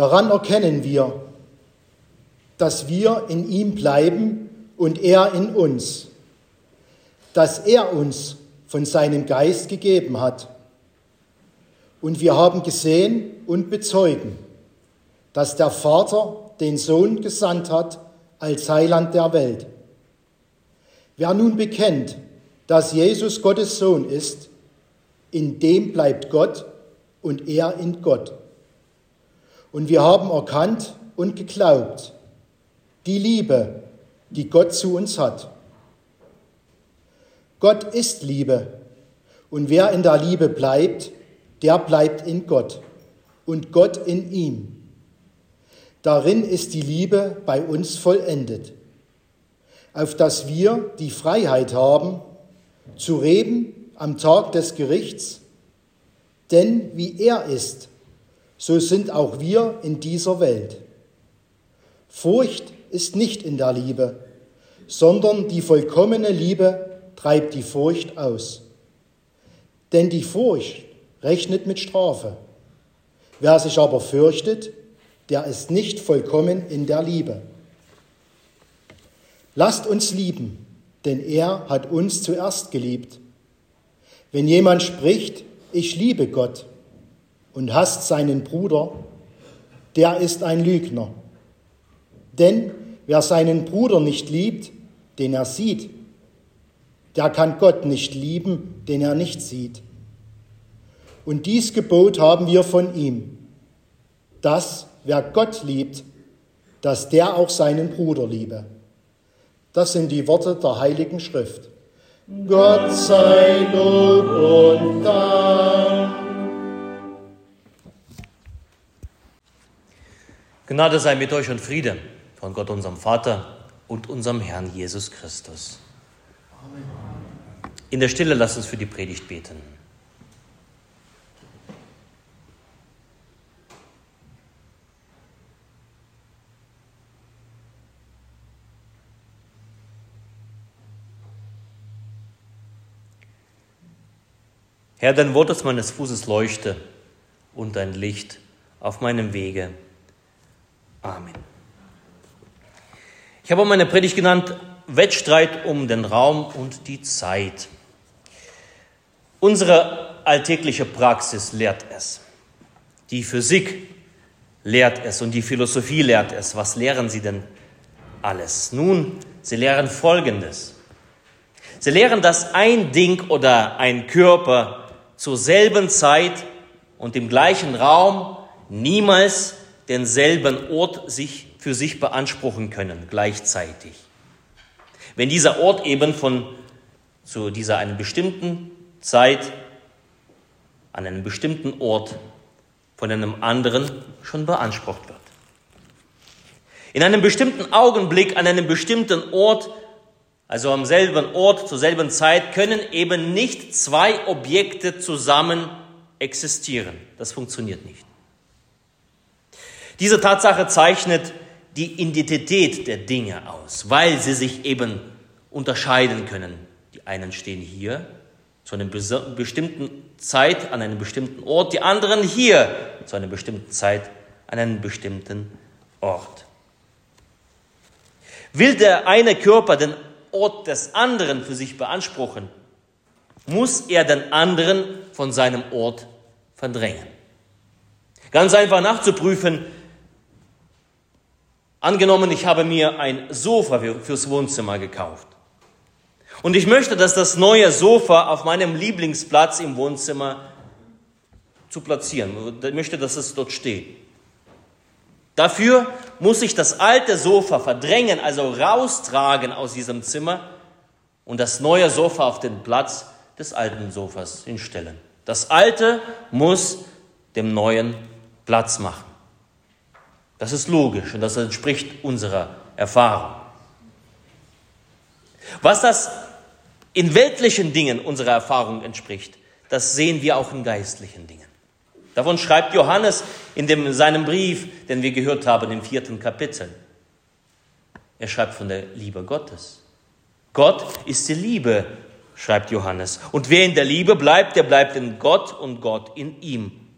Daran erkennen wir, dass wir in ihm bleiben und er in uns, dass er uns von seinem Geist gegeben hat. Und wir haben gesehen und bezeugen, dass der Vater den Sohn gesandt hat als Heiland der Welt. Wer nun bekennt, dass Jesus Gottes Sohn ist, in dem bleibt Gott und er in Gott. Und wir haben erkannt und geglaubt, die Liebe, die Gott zu uns hat. Gott ist Liebe und wer in der Liebe bleibt, der bleibt in Gott und Gott in ihm. Darin ist die Liebe bei uns vollendet, auf dass wir die Freiheit haben, zu reden am Tag des Gerichts, denn wie er ist, so sind auch wir in dieser Welt. Furcht ist nicht in der Liebe, sondern die vollkommene Liebe treibt die Furcht aus. Denn die Furcht rechnet mit Strafe. Wer sich aber fürchtet, der ist nicht vollkommen in der Liebe. Lasst uns lieben, denn er hat uns zuerst geliebt. Wenn jemand spricht, ich liebe Gott und hasst seinen Bruder, der ist ein Lügner. Denn wer seinen Bruder nicht liebt, den er sieht, der kann Gott nicht lieben, den er nicht sieht. Und dies Gebot haben wir von ihm, dass wer Gott liebt, dass der auch seinen Bruder liebe. Das sind die Worte der Heiligen Schrift. Gott sei Lob und Dank. Gnade sei mit euch und Friede von Gott, unserem Vater und unserem Herrn Jesus Christus. In der Stille lasst uns für die Predigt beten. Herr, dein Wort ist meines Fußes Leuchte und dein Licht auf meinem Wege. Amen. Ich habe meine Predigt genannt Wettstreit um den Raum und die Zeit. Unsere alltägliche Praxis lehrt es. Die Physik lehrt es und die Philosophie lehrt es. Was lehren sie denn alles? Nun, sie lehren Folgendes. Sie lehren, dass ein Ding oder ein Körper zur selben Zeit und im gleichen Raum niemals denselben Ort sich für sich beanspruchen können gleichzeitig. Wenn dieser Ort eben von zu dieser einen bestimmten Zeit an einem bestimmten Ort von einem anderen schon beansprucht wird. In einem bestimmten Augenblick an einem bestimmten Ort also am selben Ort zur selben Zeit, können eben nicht zwei Objekte zusammen existieren. Das funktioniert nicht. Diese Tatsache zeichnet die Identität der Dinge aus, weil sie sich eben unterscheiden können. Die einen stehen hier zu einer bestimmten Zeit an einem bestimmten Ort, die anderen hier zu einer bestimmten Zeit an einem bestimmten Ort. Will der eine Körper den Ort des anderen für sich beanspruchen, muss er den anderen von seinem Ort verdrängen. Ganz einfach nachzuprüfen, angenommen, ich habe mir ein Sofa fürs Wohnzimmer gekauft. Und ich möchte, dass das neue Sofa auf meinem Lieblingsplatz im Wohnzimmer zu platzieren. Ich möchte, dass es dort steht. Dafür muss ich das alte Sofa verdrängen, also raustragen aus diesem Zimmer und das neue Sofa auf den Platz des alten Sofas hinstellen. Das alte muss dem neuen Platz machen. Das ist logisch und das entspricht unserer Erfahrung. Was das in weltlichen Dingen unserer Erfahrung entspricht, das sehen wir auch in geistlichen Dingen. Davon schreibt Johannes in dem, seinem Brief, den wir gehört haben im vierten Kapitel. Er schreibt von der Liebe Gottes. Gott ist die Liebe, schreibt Johannes. Und wer in der Liebe bleibt, der bleibt in Gott und Gott in ihm.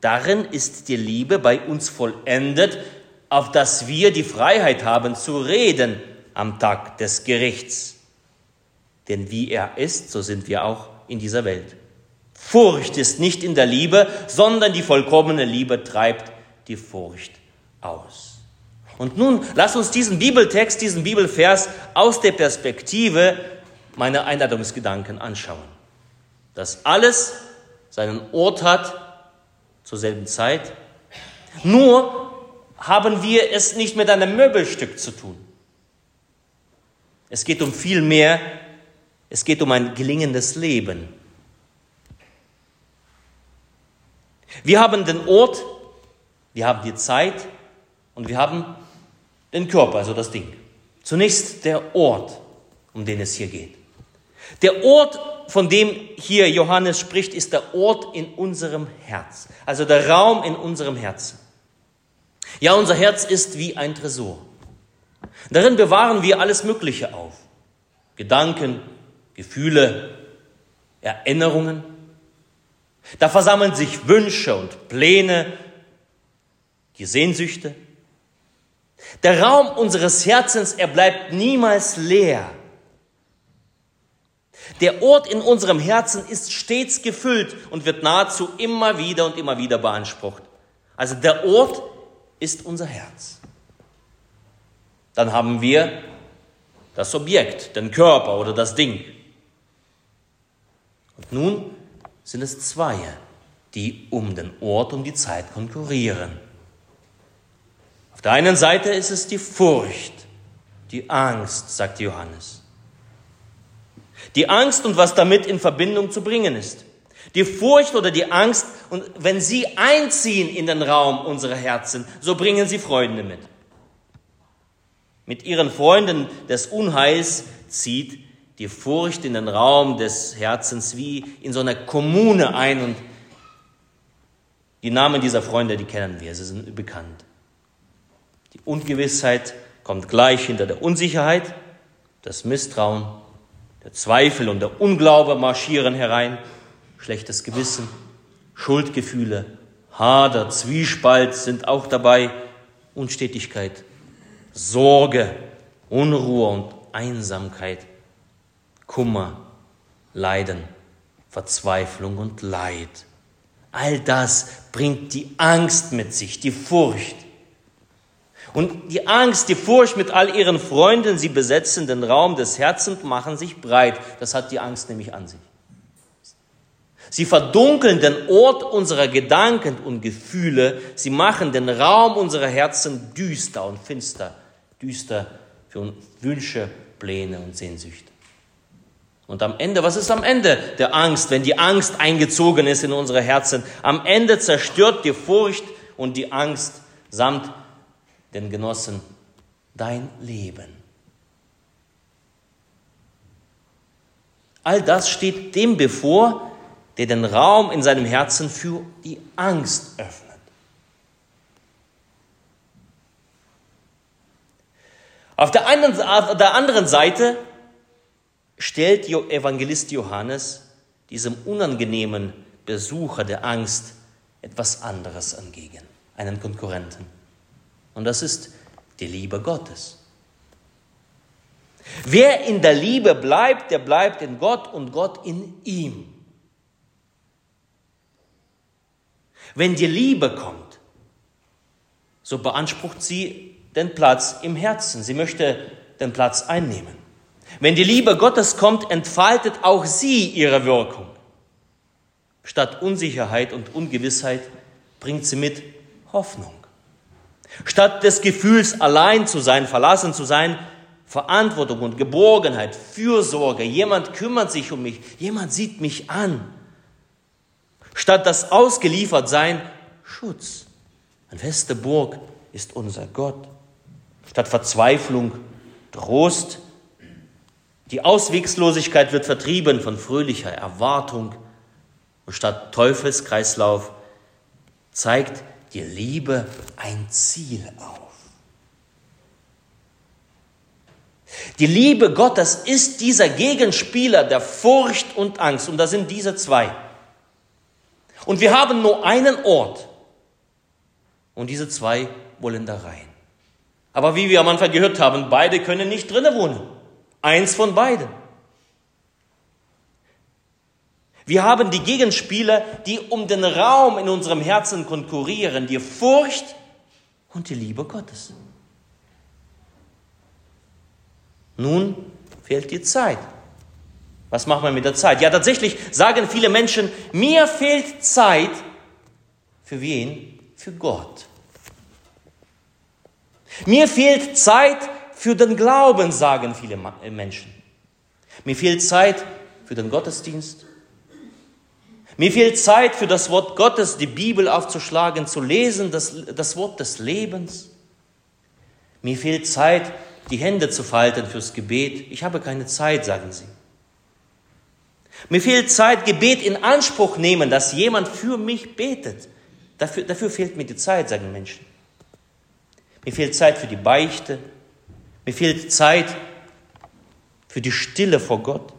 Darin ist die Liebe bei uns vollendet, auf dass wir die Freiheit haben zu reden am Tag des Gerichts. Denn wie er ist, so sind wir auch in dieser Welt. Furcht ist nicht in der Liebe, sondern die vollkommene Liebe treibt die Furcht aus. Und nun lass uns diesen Bibeltext, diesen Bibelvers aus der Perspektive meiner Einladungsgedanken anschauen. Dass alles seinen Ort hat zur selben Zeit. Nur haben wir es nicht mit einem Möbelstück zu tun. Es geht um viel mehr. Es geht um ein gelingendes Leben. Wir haben den Ort, wir haben die Zeit und wir haben den Körper, also das Ding. Zunächst der Ort, um den es hier geht. Der Ort, von dem hier Johannes spricht, ist der Ort in unserem Herz, also der Raum in unserem Herzen. Ja, unser Herz ist wie ein Tresor. Darin bewahren wir alles Mögliche auf. Gedanken, Gefühle, Erinnerungen. Da versammeln sich Wünsche und Pläne, die Sehnsüchte. Der Raum unseres Herzens, er bleibt niemals leer. Der Ort in unserem Herzen ist stets gefüllt und wird nahezu immer wieder und immer wieder beansprucht. Also der Ort ist unser Herz. Dann haben wir das Objekt, den Körper oder das Ding. Und nun sind es zwei, die um den Ort, um die Zeit konkurrieren. Auf der einen Seite ist es die Furcht, die Angst, sagt Johannes. Die Angst und was damit in Verbindung zu bringen ist. Die Furcht oder die Angst, und wenn sie einziehen in den Raum unserer Herzen, so bringen sie Freunde mit. Mit ihren Freunden des Unheils zieht die Furcht in den Raum des Herzens wie in so einer Kommune ein und die Namen dieser Freunde, die kennen wir, sie sind bekannt. Die Ungewissheit kommt gleich hinter der Unsicherheit, das Misstrauen, der Zweifel und der Unglaube marschieren herein, schlechtes Gewissen, Schuldgefühle, Hader, Zwiespalt sind auch dabei, Unstetigkeit, Sorge, Unruhe und Einsamkeit, Kummer, Leiden, Verzweiflung und Leid. All das bringt die Angst mit sich, die Furcht. Und die Angst, die Furcht mit all ihren Freunden, sie besetzen den Raum des Herzens machen sich breit. Das hat die Angst nämlich an sich. Sie verdunkeln den Ort unserer Gedanken und Gefühle. Sie machen den Raum unserer Herzen düster und finster. Düster für Wünsche, Pläne und Sehnsüchte. Und am Ende, was ist am Ende der Angst, wenn die Angst eingezogen ist in unsere Herzen? Am Ende zerstört die Furcht und die Angst samt den Genossen dein Leben. All das steht dem bevor, der den Raum in seinem Herzen für die Angst öffnet. Auf der, einen, auf der anderen Seite stellt Evangelist Johannes diesem unangenehmen Besucher der Angst etwas anderes entgegen, einen Konkurrenten. Und das ist die Liebe Gottes. Wer in der Liebe bleibt, der bleibt in Gott und Gott in ihm. Wenn die Liebe kommt, so beansprucht sie den Platz im Herzen. Sie möchte den Platz einnehmen. Wenn die Liebe Gottes kommt, entfaltet auch sie ihre Wirkung. Statt Unsicherheit und Ungewissheit bringt sie mit Hoffnung. Statt des Gefühls, allein zu sein, verlassen zu sein, Verantwortung und Geborgenheit, Fürsorge, jemand kümmert sich um mich, jemand sieht mich an. Statt das Ausgeliefertsein, Schutz. Eine feste Burg ist unser Gott. Statt Verzweiflung, Trost. Die Auswegslosigkeit wird vertrieben von fröhlicher Erwartung. Und statt Teufelskreislauf zeigt die Liebe ein Ziel auf. Die Liebe Gottes ist dieser Gegenspieler der Furcht und Angst. Und da sind diese zwei. Und wir haben nur einen Ort, Und diese zwei wollen da rein. Aber wie wir am Anfang gehört haben, beide können nicht drinnen wohnen. Eins von beiden. Wir haben die Gegenspieler, die um den Raum in unserem Herzen konkurrieren, die Furcht und die Liebe Gottes. Nun fehlt die Zeit. Was macht man mit der Zeit? Ja, tatsächlich sagen viele Menschen, mir fehlt Zeit. Für wen? Für Gott. Mir fehlt Zeit für den Glauben, sagen viele äh, Menschen. Mir fehlt Zeit für den Gottesdienst. Mir fehlt Zeit für das Wort Gottes, die Bibel aufzuschlagen, zu lesen, das, das Wort des Lebens. Mir fehlt Zeit, die Hände zu falten fürs Gebet. Ich habe keine Zeit, sagen sie. Mir fehlt Zeit, Gebet in Anspruch nehmen, dass jemand für mich betet. Dafür, dafür fehlt mir die Zeit, sagen Menschen. Mir fehlt Zeit für die Beichte. Mir fehlt Zeit für die Stille vor Gott.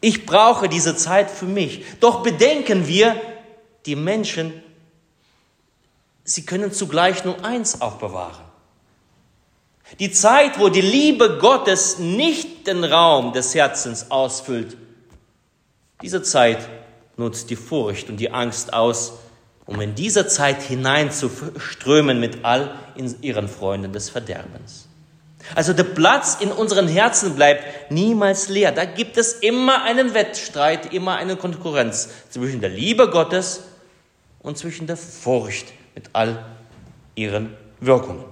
Ich brauche diese Zeit für mich. Doch bedenken wir, die Menschen, sie können zugleich nur eins aufbewahren. Die Zeit, wo die Liebe Gottes nicht den Raum des Herzens ausfüllt, diese Zeit nutzt die Furcht und die Angst aus, um in dieser Zeit hineinzuströmen mit all ihren Freunden des Verderbens. Also der Platz in unseren Herzen bleibt niemals leer. Da gibt es immer einen Wettstreit, immer eine Konkurrenz zwischen der Liebe Gottes und zwischen der Furcht mit all ihren Wirkungen.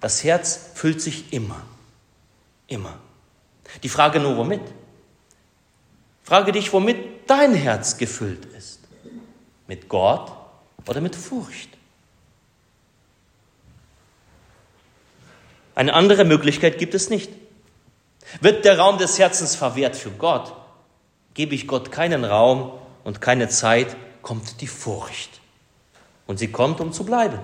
Das Herz füllt sich immer, immer. Die Frage nur, womit? Frage dich, womit dein Herz gefüllt ist. Mit Gott oder mit Furcht? Eine andere Möglichkeit gibt es nicht. Wird der Raum des Herzens verwehrt für Gott, gebe ich Gott keinen Raum und keine Zeit, kommt die Furcht. Und sie kommt, um zu bleiben.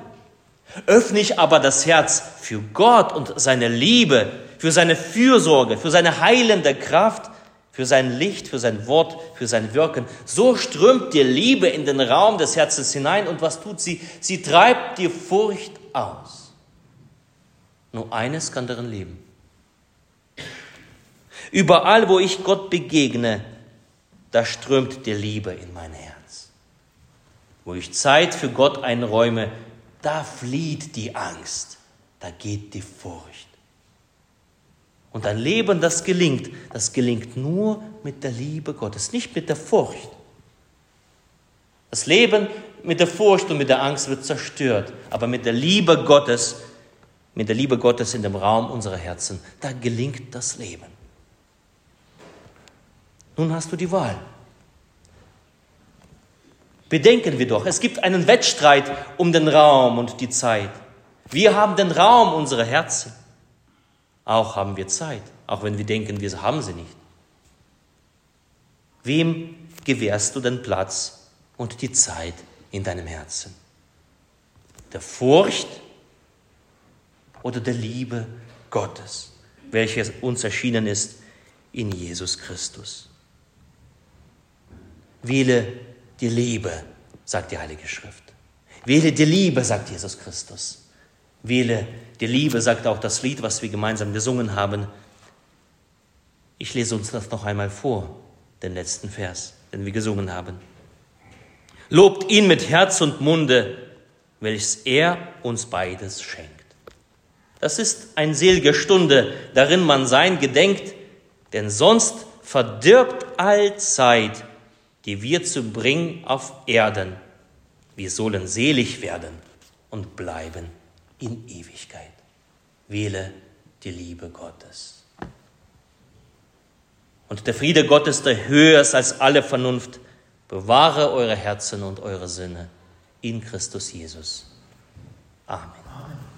Öffne ich aber das Herz für Gott und seine Liebe, für seine Fürsorge, für seine heilende Kraft, für sein Licht, für sein Wort, für sein Wirken. So strömt die Liebe in den Raum des Herzens hinein und was tut sie? Sie treibt die Furcht aus. Nur eines kann darin leben. Überall, wo ich Gott begegne, da strömt die Liebe in mein Herz. Wo ich Zeit für Gott einräume, da flieht die Angst, da geht die Furcht. Und ein Leben, das gelingt, das gelingt nur mit der Liebe Gottes, nicht mit der Furcht. Das Leben mit der Furcht und mit der Angst wird zerstört, aber mit der Liebe Gottes, mit der Liebe Gottes in dem Raum unserer Herzen, da gelingt das Leben. Nun hast du die Wahl. Bedenken wir doch, es gibt einen Wettstreit um den Raum und die Zeit. Wir haben den Raum unserer Herzen. Auch haben wir Zeit, auch wenn wir denken, wir haben sie nicht. Wem gewährst du den Platz und die Zeit in deinem Herzen? Der Furcht oder der Liebe Gottes, welche uns erschienen ist in Jesus Christus? Wähle die Liebe, sagt die Heilige Schrift. Wähle die Liebe, sagt Jesus Christus. Wähle die Liebe, sagt auch das Lied, was wir gemeinsam gesungen haben. Ich lese uns das noch einmal vor, den letzten Vers, den wir gesungen haben. Lobt ihn mit Herz und Munde, welches er uns beides schenkt. Das ist eine selige Stunde, darin man sein gedenkt, denn sonst verdirbt all Zeit die wir zu bringen auf Erden. Wir sollen selig werden und bleiben in Ewigkeit. Wähle die Liebe Gottes. Und der Friede Gottes, der höher ist als alle Vernunft, bewahre eure Herzen und eure Sinne in Christus Jesus. Amen. Amen.